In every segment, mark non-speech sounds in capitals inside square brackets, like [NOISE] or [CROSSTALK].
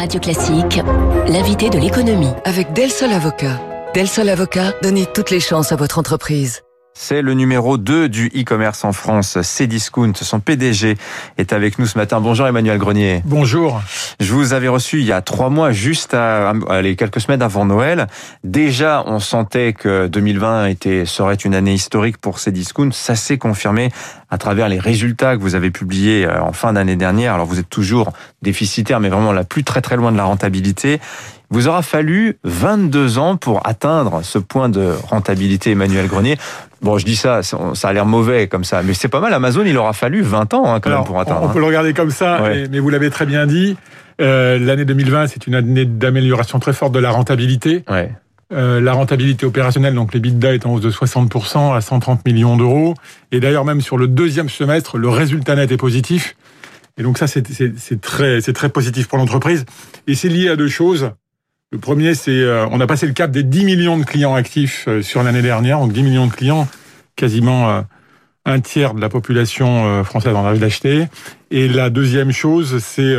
Radio Classique, l'invité de l'économie. Avec Del Sol Avocat. Del Sol Avocat, donnez toutes les chances à votre entreprise. C'est le numéro 2 du e-commerce en France, Cdiscount. Son PDG est avec nous ce matin. Bonjour Emmanuel Grenier. Bonjour. Je vous avais reçu il y a trois mois, juste à, allez, quelques semaines avant Noël. Déjà, on sentait que 2020 était, serait une année historique pour Cdiscount. Ça s'est confirmé à travers les résultats que vous avez publiés euh, en fin d'année dernière. Alors vous êtes toujours déficitaire, mais vraiment la plus très très loin de la rentabilité. Vous aura fallu 22 ans pour atteindre ce point de rentabilité, Emmanuel Grenier. Bon, je dis ça, ça a l'air mauvais comme ça, mais c'est pas mal. Amazon, il aura fallu 20 ans hein, quand même pour atteindre. On peut hein. le regarder comme ça, mais vous l'avez très bien dit. Euh, L'année 2020, c'est une année d'amélioration très forte de la rentabilité. Ouais. Euh, la rentabilité opérationnelle, donc les l'EBITDA est en hausse de 60% à 130 millions d'euros. Et d'ailleurs, même sur le deuxième semestre, le résultat net est positif. Et donc ça, c'est très, très positif pour l'entreprise. Et c'est lié à deux choses. Le premier, c'est euh, on a passé le cap des 10 millions de clients actifs euh, sur l'année dernière, donc 10 millions de clients, quasiment euh, un tiers de la population française en âge d'acheter. Et la deuxième chose, c'est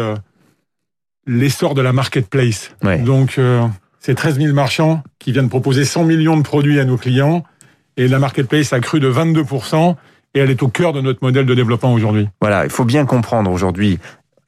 l'essor de la marketplace. Ouais. Donc, c'est 13 000 marchands qui viennent proposer 100 millions de produits à nos clients. Et la marketplace a cru de 22% et elle est au cœur de notre modèle de développement aujourd'hui. Voilà, il faut bien comprendre aujourd'hui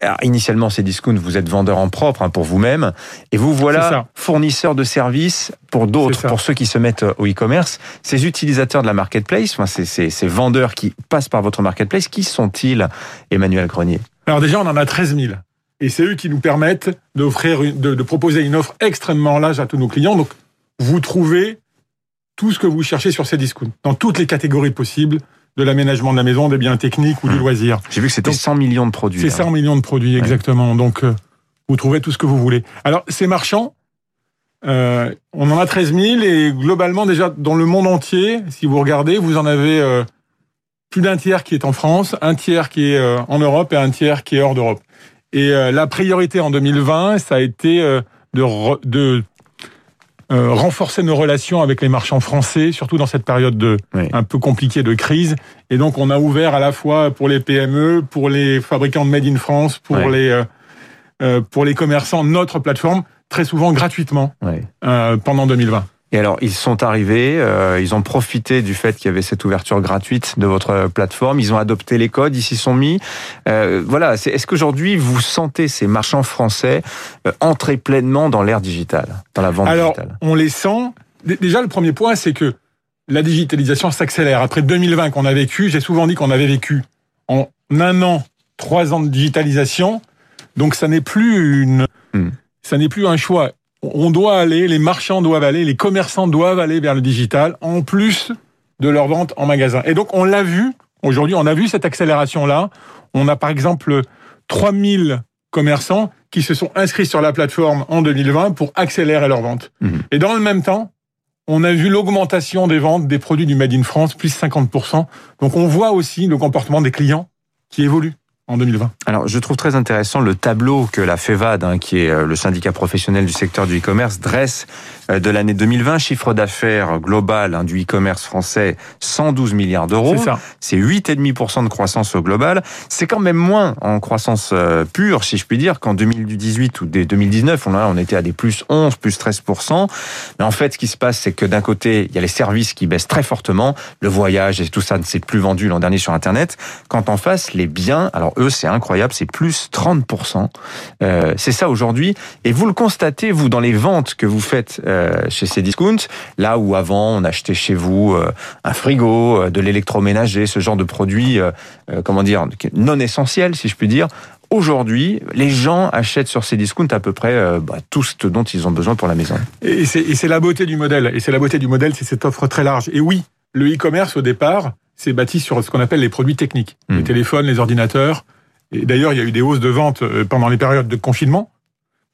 alors, initialement, c'est Discount, vous êtes vendeur en propre hein, pour vous-même, et vous voilà fournisseur de services pour d'autres, pour ceux qui se mettent au e-commerce. Ces utilisateurs de la marketplace, enfin, ces, ces, ces vendeurs qui passent par votre marketplace, qui sont-ils, Emmanuel Grenier? Alors déjà, on en a 13 000. Et c'est eux qui nous permettent d'offrir, de, de proposer une offre extrêmement large à tous nos clients. Donc, vous trouvez tout ce que vous cherchez sur ces discounts, dans toutes les catégories possibles, de l'aménagement de la maison, des biens techniques ou du mmh. loisir. J'ai vu que c'était 100 millions de produits. C'est 100 millions de produits, exactement. Donc, euh, vous trouvez tout ce que vous voulez. Alors, ces marchands, euh, on en a 13 000 et globalement, déjà, dans le monde entier, si vous regardez, vous en avez euh, plus d'un tiers qui est en France, un tiers qui est en Europe et un tiers qui est hors d'Europe. Et la priorité en 2020, ça a été de, de euh, renforcer nos relations avec les marchands français, surtout dans cette période de un peu compliquée de crise. Et donc, on a ouvert à la fois pour les PME, pour les fabricants de Made in France, pour les euh, euh, pour les commerçants, notre plateforme, très souvent gratuitement pendant 2020. Et alors, ils sont arrivés, euh, ils ont profité du fait qu'il y avait cette ouverture gratuite de votre plateforme, ils ont adopté les codes, ils s'y sont mis. Euh, voilà, est-ce qu'aujourd'hui, vous sentez ces marchands français euh, entrer pleinement dans l'ère digitale, dans la vente alors, digitale on les sent. Déjà, le premier point, c'est que la digitalisation s'accélère. Après 2020 qu'on a vécu, j'ai souvent dit qu'on avait vécu en un an, trois ans de digitalisation. Donc, ça n'est plus une, hmm. ça n'est plus un choix on doit aller, les marchands doivent aller, les commerçants doivent aller vers le digital, en plus de leur vente en magasin. Et donc, on l'a vu, aujourd'hui, on a vu cette accélération-là. On a par exemple 3000 commerçants qui se sont inscrits sur la plateforme en 2020 pour accélérer leur vente. Mhm. Et dans le même temps, on a vu l'augmentation des ventes des produits du Made in France, plus 50%. Donc on voit aussi le comportement des clients qui évolue en 2020. Alors, je trouve très intéressant le tableau que la FEVAD, hein, qui est euh, le syndicat professionnel du secteur du e-commerce, dresse euh, de l'année 2020. Chiffre d'affaires global hein, du e-commerce français, 112 milliards d'euros. C'est ça. C'est 8,5% de croissance au global. C'est quand même moins en croissance euh, pure, si je puis dire, qu'en 2018 ou 2019. On, on était à des plus 11, plus 13%. Mais en fait, ce qui se passe, c'est que d'un côté, il y a les services qui baissent très fortement. Le voyage et tout ça ne s'est plus vendu l'an dernier sur Internet. Quand en face, les biens, alors eux, c'est incroyable, c'est plus 30%. Euh, c'est ça aujourd'hui. Et vous le constatez, vous, dans les ventes que vous faites euh, chez ces discounts, là où avant, on achetait chez vous euh, un frigo, de l'électroménager, ce genre de produits, comment dire, non essentiels, si je puis dire. Aujourd'hui, les gens achètent sur ces discounts à peu près bah, tout ce dont ils ont besoin pour la maison. Et c'est la beauté du modèle. Et c'est la beauté du modèle, c'est cette offre très large. Et oui, le e-commerce, au départ, c'est bâti sur ce qu'on appelle les produits techniques. Les hmm. téléphones, les ordinateurs. Et d'ailleurs, il y a eu des hausses de vente euh, pendant les périodes de confinement.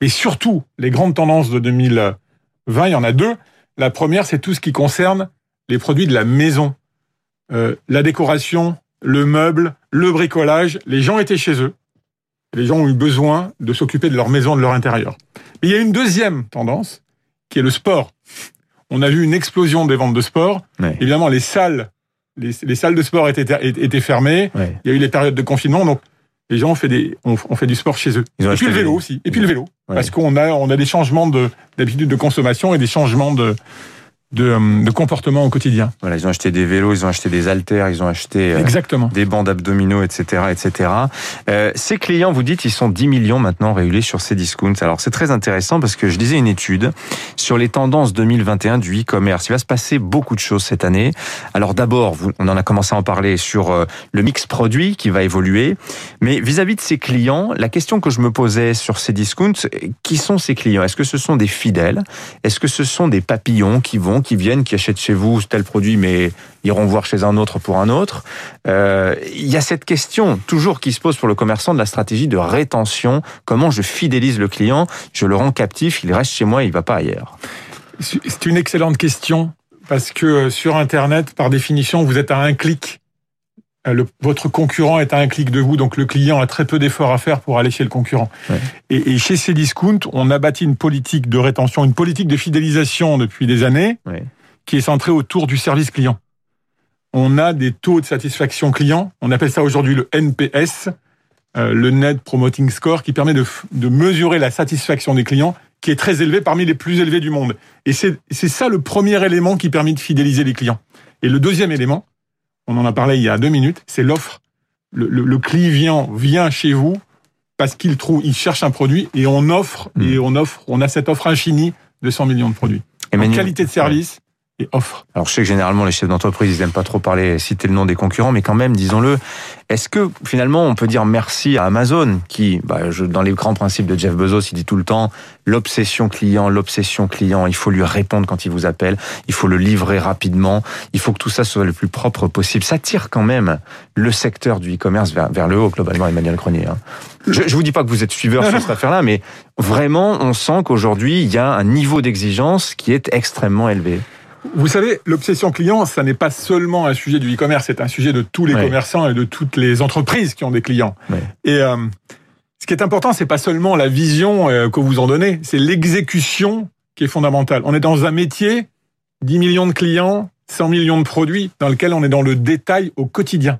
Et surtout, les grandes tendances de 2020, il y en a deux. La première, c'est tout ce qui concerne les produits de la maison. Euh, la décoration, le meuble, le bricolage. Les gens étaient chez eux. Les gens ont eu besoin de s'occuper de leur maison, de leur intérieur. Mais il y a une deuxième tendance, qui est le sport. On a vu une explosion des ventes de sport. Évidemment, les salles les, salles de sport étaient, étaient fermées. Il y a eu les périodes de confinement. Donc, les gens ont fait des, du sport chez eux. Ils et puis le vélo des- aussi. Et puis le vélo, parce qu'on a, on a des changements de d'habitude de consommation et des changements de de, euh, de comportement au quotidien. Voilà, ils ont acheté des vélos, ils ont acheté des haltères, ils ont acheté euh, Exactement. des bandes abdominaux, etc., etc. Euh, ces clients, vous dites, ils sont 10 millions maintenant régulés sur ces discounts. Alors c'est très intéressant parce que je lisais une étude sur les tendances 2021 du e-commerce. Il va se passer beaucoup de choses cette année. Alors d'abord, on en a commencé à en parler sur euh, le mix produit qui va évoluer, mais vis-à-vis de ces clients, la question que je me posais sur ces discounts, qui sont ces clients? Est-ce que ce sont des fidèles? Est-ce que ce sont des papillons qui vont, qui viennent, qui achètent chez vous tel produit, mais iront voir chez un autre pour un autre Euh, Il y a cette question toujours qui se pose pour le commerçant de la stratégie de rétention. Comment je fidélise le client? Je le rends captif, il reste chez moi, il va pas ailleurs. C'est une excellente question parce que euh, sur Internet, par définition, vous êtes à un clic. Euh, le- votre concurrent est à un clic de vous, donc le client a très peu d'efforts à faire pour aller chez le concurrent. Ouais. Et, et chez Cdiscount, on a bâti une politique de rétention, une politique de fidélisation depuis des années, Ouais. qui est centrée autour du service client. On a des taux de satisfaction client, on appelle ça aujourd'hui le NPS, euh, le Net Promoting Score, qui permet de, de mesurer la satisfaction des clients, qui est très élevé, parmi les plus élevés du monde. Et c'est ça le premier élément qui permet de fidéliser les clients. Et le deuxième élément, on en a parlé il y a deux minutes, c'est l'offre. Le, le, le client vient chez vous parce qu'il trouve, il cherche un produit et on offre, Mm. et on offre, on a cette offre infinie de 100 millions de produits. Emmanuel- qualité de service et offre. Alors je sais que généralement les chefs d'entreprise ils aiment pas trop parler, citer le nom des concurrents, mais quand même disons-le. Est-ce que finalement on peut dire merci à Amazon qui, bah, je- dans les grands principes de Jeff Bezos, il dit tout le temps l'obsession client, l'obsession client. Il faut lui répondre quand il vous appelle, il faut le livrer rapidement, il faut que tout ça soit le plus propre possible. Ça tire quand même le secteur du e-commerce vers, vers le haut globalement, Emmanuel Cronier. hein. Je, je vous dis pas que vous êtes suiveur sur cette [LAUGHS] affaire-là, mais vraiment on sent qu'aujourd'hui il y a un niveau d'exigence qui est extrêmement élevé. Vous savez, l'obsession client, ça n'est pas seulement un sujet du e-commerce, c'est un sujet de tous les Ouais. commerçants et de toutes les entreprises qui ont des clients. Ouais. Et euh, ce qui est important, c'est pas seulement la vision euh, que vous en donnez, c'est l'exécution qui est fondamentale. On est dans un métier, 10 millions de clients, 100 millions de produits, dans lequel on est dans le détail au quotidien.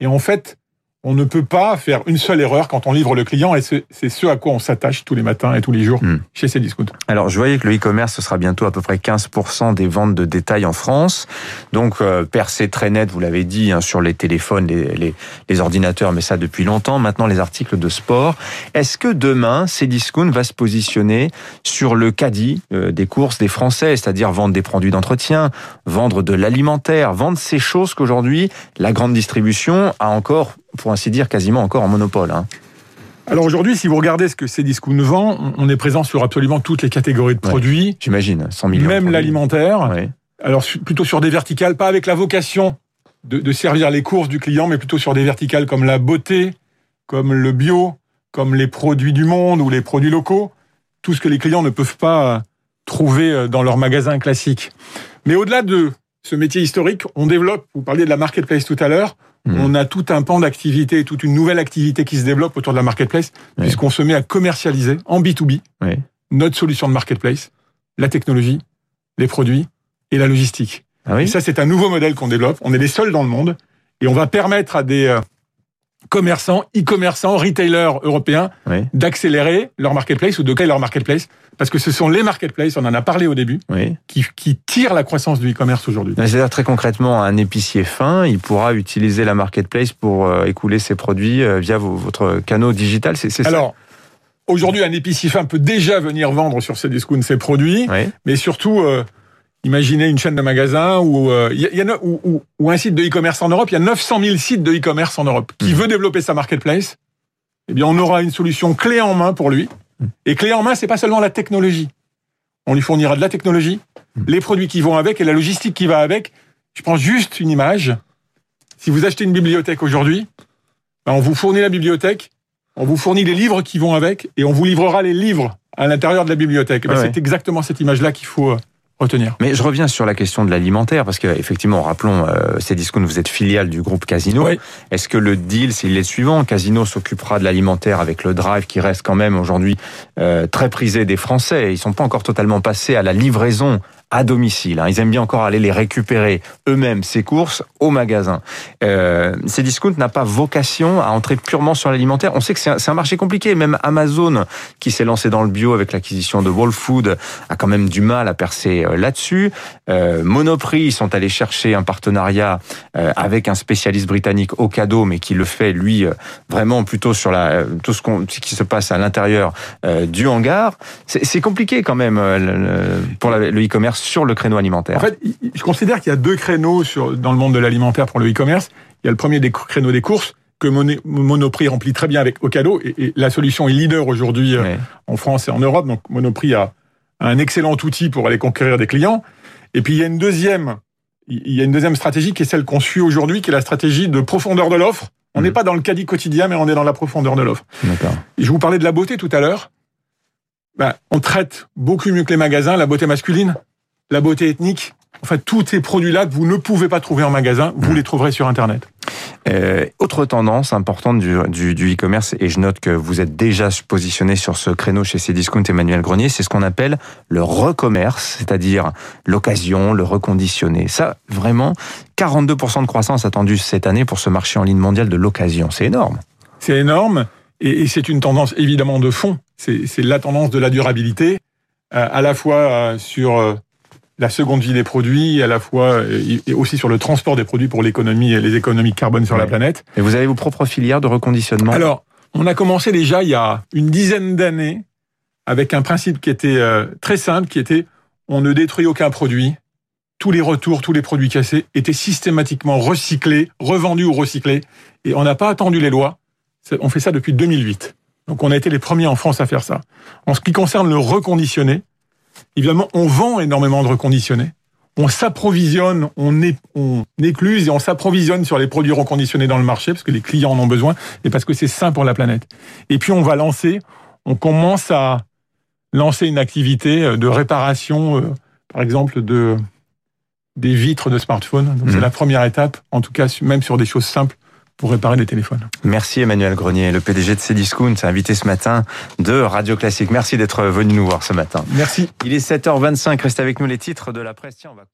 Et en fait, on ne peut pas faire une seule erreur quand on livre le client, et c'est ce à quoi on s'attache tous les matins et tous les jours Hmm. chez Cdiscount. Alors, je voyais que le e-commerce, ce sera bientôt à peu près 15% des ventes de détail en France. Donc, euh, percée très nette, vous l'avez dit, hein, sur les téléphones, les, les, les ordinateurs, mais ça depuis longtemps. Maintenant, les articles de sport. Est-ce que demain, Cdiscount va se positionner sur le caddie euh, des courses des Français, c'est-à-dire vendre des produits d'entretien, vendre de l'alimentaire, vendre ces choses qu'aujourd'hui, la grande distribution a encore, pour ainsi dire, quasiment encore en monopole hein. Alors aujourd'hui, si vous regardez ce que Cdiscount vend, on- on est présent sur absolument toutes les catégories de Ouais. produits, J'imagine, 100 millions. même l'alimentaire. Ouais. Alors plutôt sur des verticales, pas avec la vocation de, de servir les courses du client, mais plutôt sur des verticales comme la beauté, comme le bio, comme les produits du monde ou les produits locaux, tout ce que les clients ne peuvent pas euh, trouver euh, dans leur magasin classique. Mais au-delà de ce métier historique, on développe, vous parliez de la marketplace tout à l'heure, Mhm. on a tout un pan d'activité, toute une nouvelle activité qui se développe autour de la marketplace, Ouais. puisqu'on se met à commercialiser en B2B Ouais. notre solution de marketplace, la technologie, les produits et la logistique. Ah oui Et ça, c'est un nouveau modèle qu'on développe. On est les seuls dans le monde. Et on va permettre à des euh, commerçants, e-commerçants, retailers européens Oui. d'accélérer leur marketplace ou de créer leur marketplace. Parce que ce sont les marketplaces, on en a parlé au début, Oui. qui, qui tirent la croissance du e-commerce aujourd'hui. C'est-à-dire très concrètement, un épicier fin, il pourra utiliser la marketplace pour euh, écouler ses produits euh, via votre canal digital. C'est ça Alors, aujourd'hui, un épicier fin peut déjà venir vendre sur ses discounts ses produits. Oui. mais surtout, euh, imaginez une chaîne de magasins ou, euh, y a- ou, ou- ou un site de e-commerce en Europe. Il y a 900 000 sites de e-commerce en Europe. Qui Mhm. veut développer sa marketplace Eh bien, on aura une solution clé en main pour lui. Mhm. Et clé en main, c'est pas seulement la technologie. On lui fournira de la technologie, Mhm. les produits qui vont avec et la logistique qui va avec. Je prends juste une image. Si vous achetez une bibliothèque aujourd'hui, ben, on vous fournit la bibliothèque, on vous fournit les livres qui vont avec, et on vous livrera les livres à l'intérieur de la bibliothèque. Ben, Ah ouais. C'est exactement cette image-là qu'il faut euh, retenir. Mais je reviens sur la question de l'alimentaire, parce que effectivement, rappelons, euh, Cdiscount, vous êtes filiale du groupe Casino. Oui. Est-ce que le deal, c'est le suivant Casino s'occupera de l'alimentaire avec le drive qui reste quand même aujourd'hui euh, très prisé des Français. Ils sont pas encore totalement passés à la livraison à domicile. Hein. Ils aiment bien encore aller les récupérer eux-mêmes, ces courses, au magasin. Euh, Cdiscount n'a pas vocation à entrer purement sur l'alimentaire. On sait que c'est un, marché compliqué. Même Amazon, qui s'est lancé dans le bio avec l'acquisition de Whole Food, a quand même du mal à percer euh, là-dessus. Euh, Monoprix, ils sont allés chercher un partenariat euh, avec un spécialiste britannique au cadeau, mais qui le fait, lui, euh, vraiment plutôt sur la, tout ce qui se passe à l'intérieur du hangar. C'est compliqué quand même pour le e-commerce sur le créneau alimentaire. En fait, je considère qu'il y a deux créneaux sur, dans le monde de l'alimentaire pour le e-commerce. Il y a le premier des créneaux des courses que Monoprix remplit très bien avec Ocado et, et la solution est leader aujourd'hui ouais. en France et en Europe. Donc Monoprix a un excellent outil pour aller conquérir des clients. Et puis il y a une deuxième, il y a une deuxième stratégie qui est celle qu'on suit aujourd'hui, qui est la stratégie de profondeur de l'offre. On n'est mmh. pas dans le caddie quotidien, mais on est dans la profondeur de l'offre. Je vous parlais de la beauté tout à l'heure. Ben, on traite beaucoup mieux que les magasins la beauté masculine, la beauté ethnique. En fait, tous ces produits-là que vous ne pouvez pas trouver en magasin, vous les trouverez sur Internet. Euh, autre tendance importante du, du, du e-commerce, et je note que vous êtes déjà positionné sur ce créneau chez Cdiscount Emmanuel Grenier, c'est ce qu'on appelle le recommerce, c'est-à-dire l'occasion, le reconditionné. Ça, vraiment, 42% de croissance attendue cette année pour ce marché en ligne mondial de l'occasion. C'est énorme. C'est énorme, et, et c'est une tendance évidemment de fond. C'est la tendance de la durabilité, euh, à la fois euh, sur euh, la seconde vie des produits, à la fois et aussi sur le transport des produits pour l'économie et les économies carbone sur ouais. la planète. Et vous avez vos propres filières de reconditionnement? Alors, on a commencé déjà il y a une dizaine d'années avec un principe qui était très simple, qui était on ne détruit aucun produit. Tous les retours, tous les produits cassés étaient systématiquement recyclés, revendus ou recyclés. Et on n'a pas attendu les lois. On fait ça depuis 2008. Donc on a été les premiers en France à faire ça. En ce qui concerne le reconditionné, évidemment, on vend énormément de reconditionnés. On s'approvisionne, on, écluse et on s'approvisionne sur les produits reconditionnés dans le marché parce que les clients en ont besoin et parce que c'est sain pour la planète. Et puis on va lancer, on commence à lancer une activité de réparation, euh, par exemple de des vitres de smartphone. Donc mmh. c'est la première étape, en tout cas même sur des choses simples pour réparer les téléphones. Merci Emmanuel Grenier, le PDG de Cdiscount, invité ce matin de Radio Classique. Merci d'être venu nous voir ce matin. Merci. Il est 7h25, restez avec nous les titres de la presse. Tiens, on va